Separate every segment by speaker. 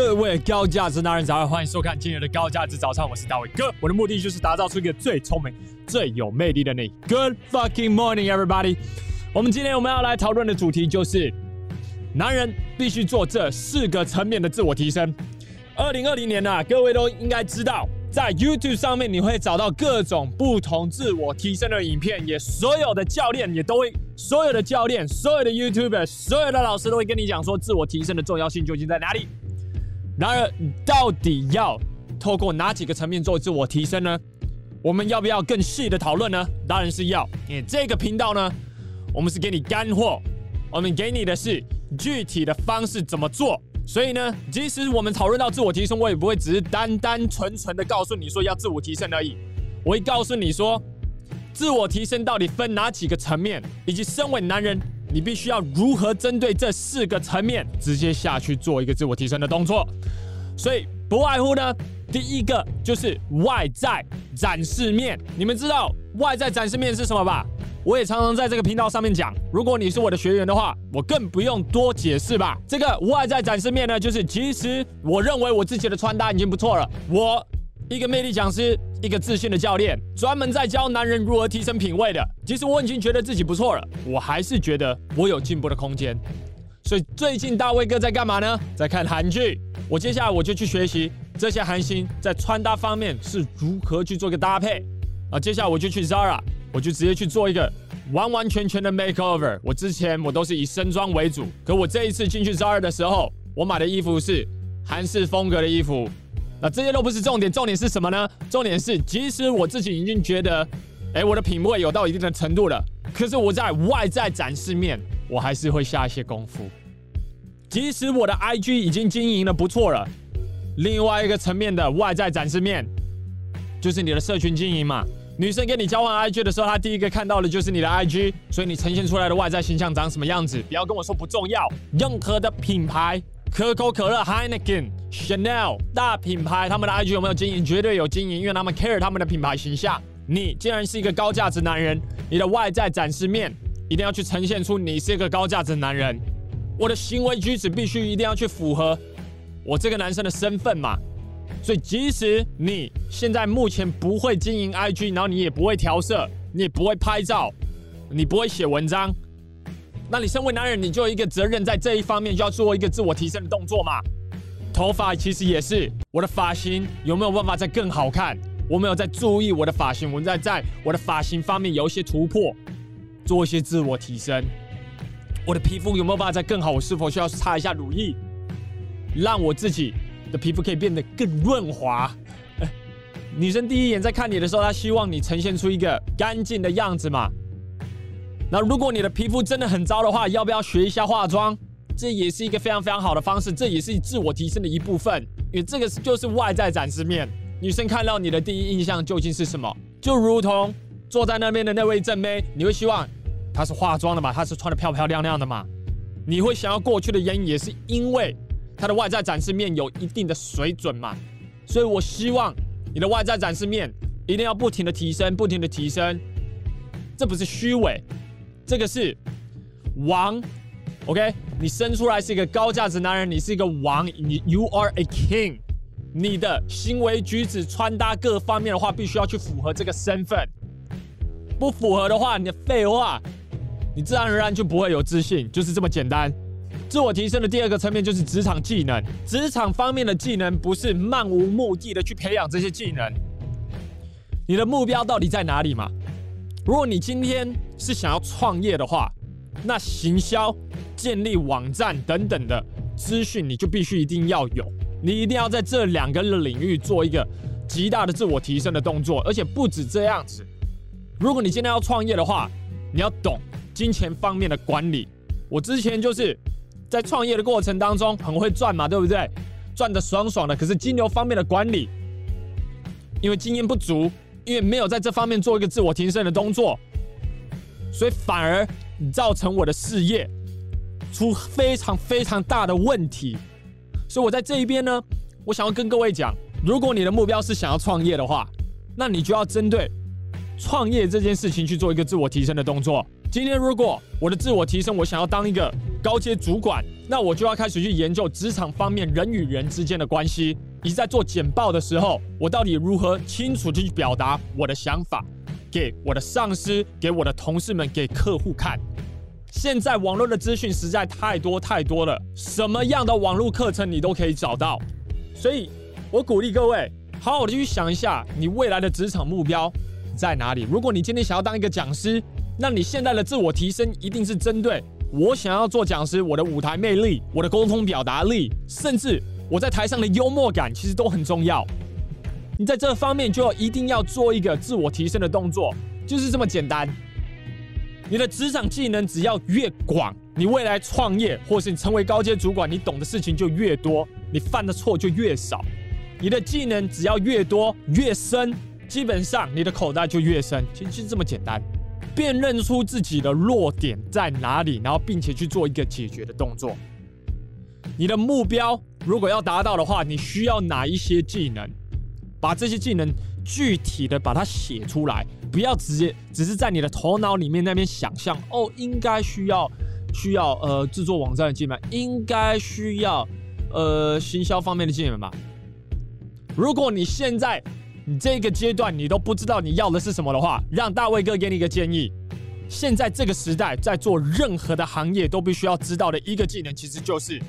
Speaker 1: 各位高价值男人早上，欢迎收看今日的高价值早餐，我是大卫哥。我的目的就是打造出一个最聪明、最有魅力的你。Good fucking morning, everybody！我们今天我们要来讨论的主题就是，男人必须做这四个层面的自我提升。二零二零年啊，各位都应该知道，在 YouTube 上面你会找到各种不同自我提升的影片，也所有的教练也都会，所有的教练、所有的 YouTuber、所有的老师都会跟你讲说，自我提升的重要性究竟在哪里。然而，到底要透过哪几个层面做自我提升呢？我们要不要更细的讨论呢？当然是要。因为这个频道呢，我们是给你干货，我们给你的是具体的方式怎么做。所以呢，即使我们讨论到自我提升，我也不会只是单单纯纯的告诉你说要自我提升而已。我会告诉你说，自我提升到底分哪几个层面，以及身为男人。你必须要如何针对这四个层面直接下去做一个自我提升的动作？所以不外乎呢，第一个就是外在展示面。你们知道外在展示面是什么吧？我也常常在这个频道上面讲。如果你是我的学员的话，我更不用多解释吧。这个外在展示面呢，就是其实我认为我自己的穿搭已经不错了。我一个魅力讲师。一个自信的教练，专门在教男人如何提升品味的。其实我已经觉得自己不错了，我还是觉得我有进步的空间。所以最近大卫哥在干嘛呢？在看韩剧。我接下来我就去学习这些韩星在穿搭方面是如何去做个搭配。啊，接下来我就去 Zara，我就直接去做一个完完全全的 makeover。我之前我都是以身装为主，可我这一次进去 Zara 的时候，我买的衣服是韩式风格的衣服。那这些都不是重点，重点是什么呢？重点是，即使我自己已经觉得，哎，我的品味有到一定的程度了，可是我在外在展示面，我还是会下一些功夫。即使我的 IG 已经经营的不错了，另外一个层面的外在展示面，就是你的社群经营嘛。女生跟你交换 IG 的时候，她第一个看到的就是你的 IG，所以你呈现出来的外在形象长什么样子，不要跟我说不重要。任何的品牌。可口可乐、Heineken、Chanel 大品牌，他们的 IG 有没有经营？绝对有经营，因为他们 care 他们的品牌形象。你既然是一个高价值男人，你的外在展示面一定要去呈现出你是一个高价值男人。我的行为举止必须一定要去符合我这个男生的身份嘛。所以，即使你现在目前不会经营 IG，然后你也不会调色，你也不会拍照，你不会写文章。那你身为男人，你就有一个责任，在这一方面就要做一个自我提升的动作嘛。头发其实也是，我的发型有没有办法再更好看？我没有在注意我的发型，我在在我的发型方面有一些突破，做一些自我提升。我的皮肤有没有办法再更好？我是否需要擦一下乳液，让我自己的皮肤可以变得更润滑？女生第一眼在看你的时候，她希望你呈现出一个干净的样子嘛。那如果你的皮肤真的很糟的话，要不要学一下化妆？这也是一个非常非常好的方式，这也是自我提升的一部分。因为这个就是外在展示面。女生看到你的第一印象究竟是什么？就如同坐在那边的那位正妹，你会希望她是化妆的嘛？她是穿得漂漂亮亮的嘛？你会想要过去的原因也是因为她的外在展示面有一定的水准嘛？所以我希望你的外在展示面一定要不停的提升，不停的提升。这不是虚伪。这个是王，OK？你生出来是一个高价值男人，你是一个王，你 You are a king。你的行为举止、穿搭各方面的话，必须要去符合这个身份。不符合的话，你的废话，你自然而然就不会有自信，就是这么简单。自我提升的第二个层面就是职场技能，职场方面的技能不是漫无目的的去培养这些技能，你的目标到底在哪里嘛？如果你今天是想要创业的话，那行销、建立网站等等的资讯，你就必须一定要有。你一定要在这两个领域做一个极大的自我提升的动作，而且不止这样子。如果你今天要创业的话，你要懂金钱方面的管理。我之前就是在创业的过程当中很会赚嘛，对不对？赚得爽爽的。可是金流方面的管理，因为经验不足。因为没有在这方面做一个自我提升的动作，所以反而造成我的事业出非常非常大的问题。所以我在这一边呢，我想要跟各位讲，如果你的目标是想要创业的话，那你就要针对创业这件事情去做一个自我提升的动作。今天如果我的自我提升，我想要当一个高阶主管，那我就要开始去研究职场方面人与人之间的关系，以及在做简报的时候，我到底如何清楚地去表达我的想法，给我的上司、给我的同事们、给客户看。现在网络的资讯实在太多太多了，什么样的网络课程你都可以找到，所以我鼓励各位好好的去想一下，你未来的职场目标在哪里？如果你今天想要当一个讲师，那你现在的自我提升一定是针对我想要做讲师，我的舞台魅力、我的沟通表达力，甚至我在台上的幽默感，其实都很重要。你在这方面就一定要做一个自我提升的动作，就是这么简单。你的职场技能只要越广，你未来创业或是你成为高阶主管，你懂的事情就越多，你犯的错就越少。你的技能只要越多越深，基本上你的口袋就越深，其实就是这么简单。辨认出自己的弱点在哪里，然后并且去做一个解决的动作。你的目标如果要达到的话，你需要哪一些技能？把这些技能具体的把它写出来。不要直接只是在你的头脑里面那边想象哦，应该需要需要呃制作网站的技能，应该需要呃行销方面的技能吧。如果你现在你这个阶段你都不知道你要的是什么的话，让大卫哥给你一个建议。现在这个时代，在做任何的行业都必须要知道的一个技能，其实就是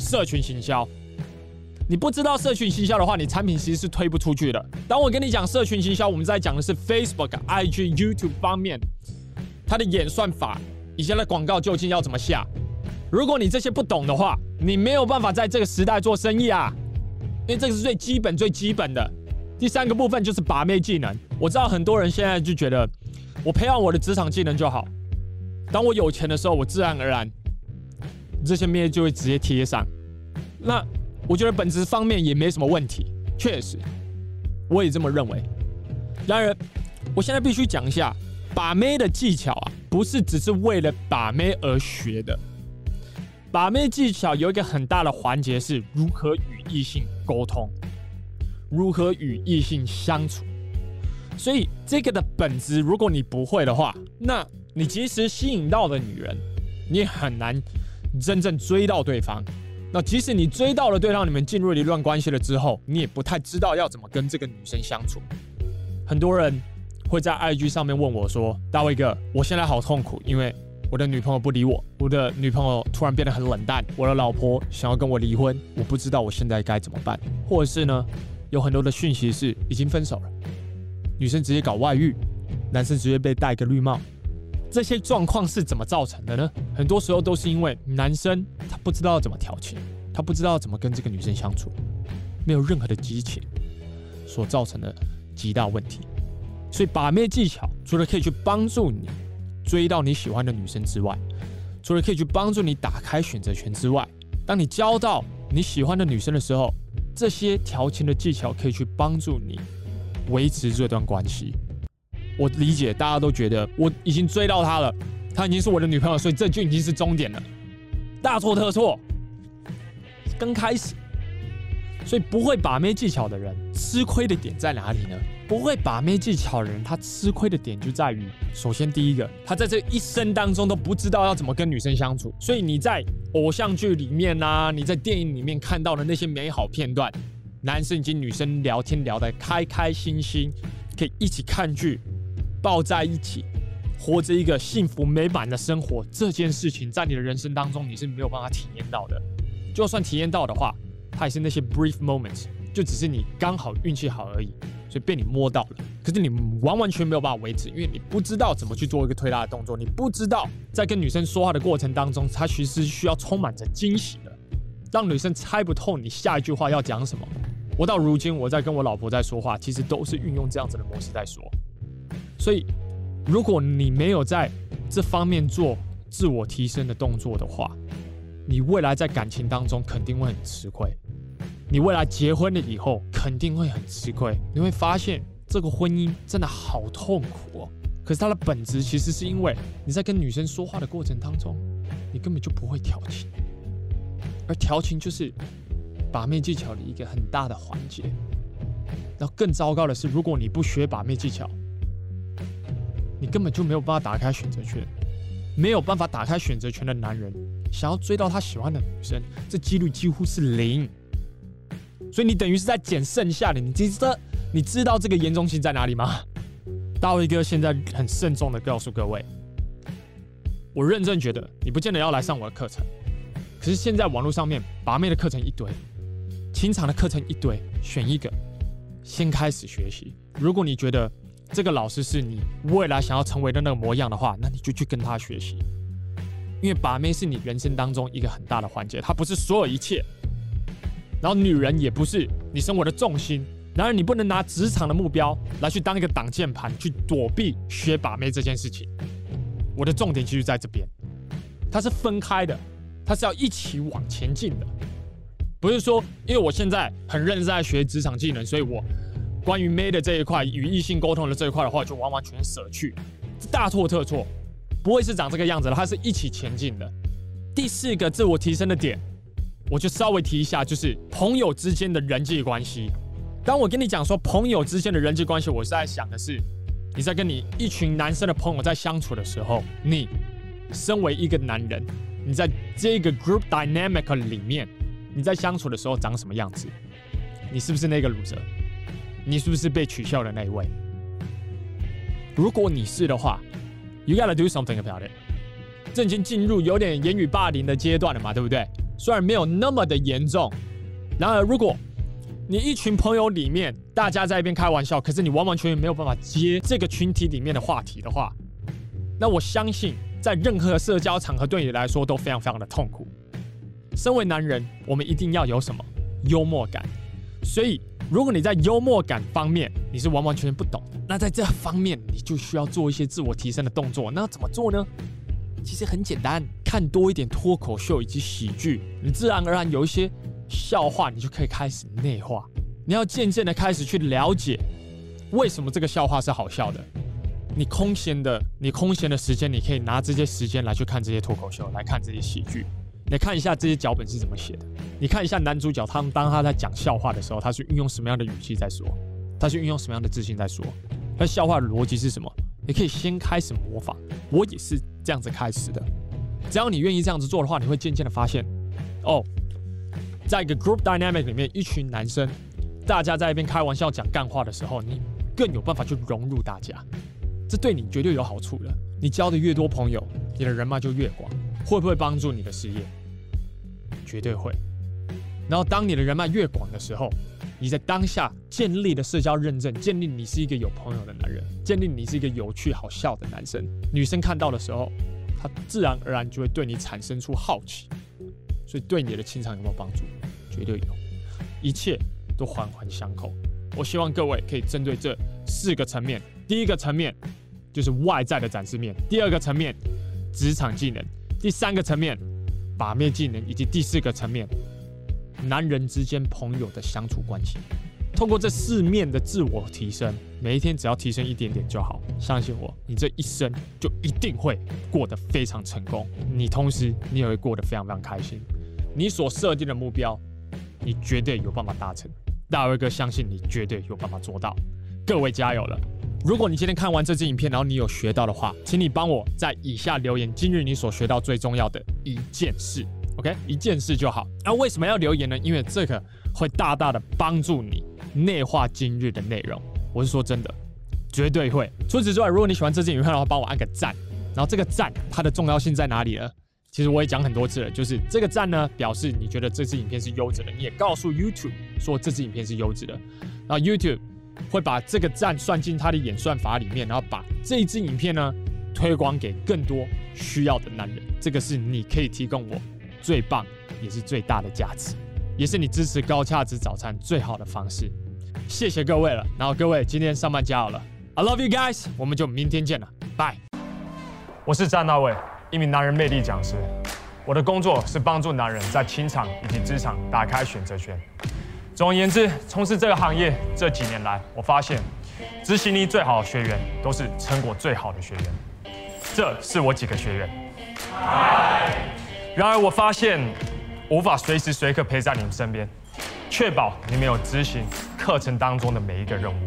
Speaker 1: 社群行销。你不知道社群行销的话，你产品其实是推不出去的。当我跟你讲社群行销，我们在讲的是 Facebook、IG、YouTube 方面，它的演算法以及它的广告究竟要怎么下。如果你这些不懂的话，你没有办法在这个时代做生意啊，因为这个是最基本、最基本的。第三个部分就是把妹技能。我知道很多人现在就觉得，我培养我的职场技能就好。当我有钱的时候，我自然而然这些妹就会直接贴上。那。我觉得本质方面也没什么问题，确实，我也这么认为。然而，我现在必须讲一下，把妹的技巧啊，不是只是为了把妹而学的。把妹技巧有一个很大的环节是如何与异性沟通，如何与异性相处。所以，这个的本质，如果你不会的话，那你即使吸引到的女人，你很难真正追到对方。那即使你追到了对方，你们进入了一段关系了之后，你也不太知道要怎么跟这个女生相处。很多人会在 IG 上面问我说：“大卫哥，我现在好痛苦，因为我的女朋友不理我，我的女朋友突然变得很冷淡，我的老婆想要跟我离婚，我不知道我现在该怎么办。”或者是呢，有很多的讯息是已经分手了，女生直接搞外遇，男生直接被戴个绿帽。这些状况是怎么造成的呢？很多时候都是因为男生他不知道怎么调情，他不知道怎么跟这个女生相处，没有任何的激情所造成的极大问题。所以把妹技巧除了可以去帮助你追到你喜欢的女生之外，除了可以去帮助你打开选择权之外，当你交到你喜欢的女生的时候，这些调情的技巧可以去帮助你维持这段关系。我理解，大家都觉得我已经追到她了，她已经是我的女朋友，所以这就已经是终点了。大错特错，刚开始。所以不会把妹技巧的人吃亏的点在哪里呢？不会把妹技巧的人，他吃亏的点就在于，首先第一个，他在这一生当中都不知道要怎么跟女生相处。所以你在偶像剧里面呐、你在电影里面看到的那些美好片段，男生以及女生聊天聊得开开心心，可以一起看剧。抱在一起，活着一个幸福美满的生活，这件事情在你的人生当中你是没有办法体验到的。就算体验到的话，它也是那些 brief moments，就只是你刚好运气好而已，所以被你摸到了。可是你完完全没有办法维持，因为你不知道怎么去做一个推拉的动作，你不知道在跟女生说话的过程当中，她其实需要充满着惊喜的，让女生猜不透你下一句话要讲什么。我到如今我在跟我老婆在说话，其实都是运用这样子的模式在说。所以，如果你没有在这方面做自我提升的动作的话，你未来在感情当中肯定会很吃亏。你未来结婚了以后肯定会很吃亏。你会发现这个婚姻真的好痛苦哦。可是它的本质其实是因为你在跟女生说话的过程当中，你根本就不会调情，而调情就是把妹技巧的一个很大的环节。然后更糟糕的是，如果你不学把妹技巧，你根本就没有办法打开选择权，没有办法打开选择权的男人，想要追到他喜欢的女生，这几率几乎是零。所以你等于是在捡剩下的。你知道你知道这个严重性在哪里吗？大卫哥现在很慎重的告诉各位，我认真觉得你不见得要来上我的课程。可是现在网络上面把妹的课程一堆，情场的课程一堆，选一个，先开始学习。如果你觉得这个老师是你未来想要成为的那个模样的话，那你就去跟他学习。因为把妹是你人生当中一个很大的环节，它不是所有一切。然后女人也不是你生活的重心。然而你不能拿职场的目标来去当一个挡箭牌，去躲避学把妹这件事情。我的重点其实在这边，它是分开的，它是要一起往前进的。不是说因为我现在很认真在学职场技能，所以我关于妹的这一块与异性沟通的这一块的话，就完完全舍去，大错特错。不会是长这个样子的，它是一起前进的。第四个自我提升的点，我就稍微提一下，就是朋友之间的人际关系。当我跟你讲说朋友之间的人际关系，我是在想的是，你在跟你一群男生的朋友在相处的时候，你身为一个男人，你在这个 group dynamic 里面，你在相处的时候长什么样子？你是不是那个 loser？你是不是被取笑的那一位？如果你是的话，You gotta do something about it。这已经进入有点言语霸凌的阶段了嘛，对不对？虽然没有那么的严重，然而如果你一群朋友里面大家在一边开玩笑，可是你完完全全没有办法接这个群体里面的话题的话，那我相信在任何社交场合对你来说都非常非常的痛苦。身为男人，我们一定要有什么幽默感，所以。如果你在幽默感方面你是完完全全不懂的，那在这方面你就需要做一些自我提升的动作。那怎么做呢？其实很简单，看多一点脱口秀以及喜剧，你自然而然有一些笑话，你就可以开始内化。你要渐渐的开始去了解为什么这个笑话是好笑的。你空闲的，你空闲的时间，你可以拿这些时间来去看这些脱口秀，来看这些喜剧。你看一下这些脚本是怎么写的。你看一下男主角，他当他在讲笑话的时候，他是运用什么样的语气在说？他是运用什么样的自信在说？他笑话的逻辑是什么？你可以先开始模仿。我也是这样子开始的。只要你愿意这样子做的话，你会渐渐的发现，哦，在一个 group dynamic 里面，一群男生，大家在一边开玩笑讲干话的时候，你更有办法去融入大家。这对你绝对有好处的。你交的越多朋友，你的人脉就越广。会不会帮助你的事业？绝对会。然后，当你的人脉越广的时候，你在当下建立的社交认证，建立你是一个有朋友的男人，建立你是一个有趣好笑的男生。女生看到的时候，她自然而然就会对你产生出好奇。所以，对你的情场有没有帮助？绝对有。一切都环环相扣。我希望各位可以针对这四个层面：第一个层面就是外在的展示面；第二个层面，职场技能。第三个层面，把面技能，以及第四个层面，男人之间朋友的相处关系。通过这四面的自我提升，每一天只要提升一点点就好。相信我，你这一生就一定会过得非常成功。你同时，你也会过得非常非常开心。你所设定的目标，你绝对有办法达成。大卫哥相信你绝对有办法做到。各位加油了！如果你今天看完这支影片，然后你有学到的话，请你帮我在以下留言今日你所学到最重要的一件事，OK？一件事就好。那为什么要留言呢？因为这个会大大的帮助你内化今日的内容。我是说真的，绝对会。除此之外，如果你喜欢这支影片的话，帮我按个赞。然后这个赞它的重要性在哪里呢？其实我也讲很多次了，就是这个赞呢，表示你觉得这支影片是优质的，你也告诉 YouTube 说这支影片是优质的。然后 YouTube。会把这个赞算进他的演算法里面，然后把这一支影片呢推广给更多需要的男人。这个是你可以提供我最棒也是最大的价值，也是你支持高价值早餐最好的方式。谢谢各位了，然后各位今天上班加油了，I love you guys，我们就明天见了，拜。我是詹大卫，一名男人魅力讲师。我的工作是帮助男人在情场以及职场打开选择权。总而言之，从事这个行业这几年来，我发现执行力最好的学员都是成果最好的学员。这是我几个学员。然而，我发现无法随时随刻陪在你们身边，确保你们有执行课程当中的每一个任务。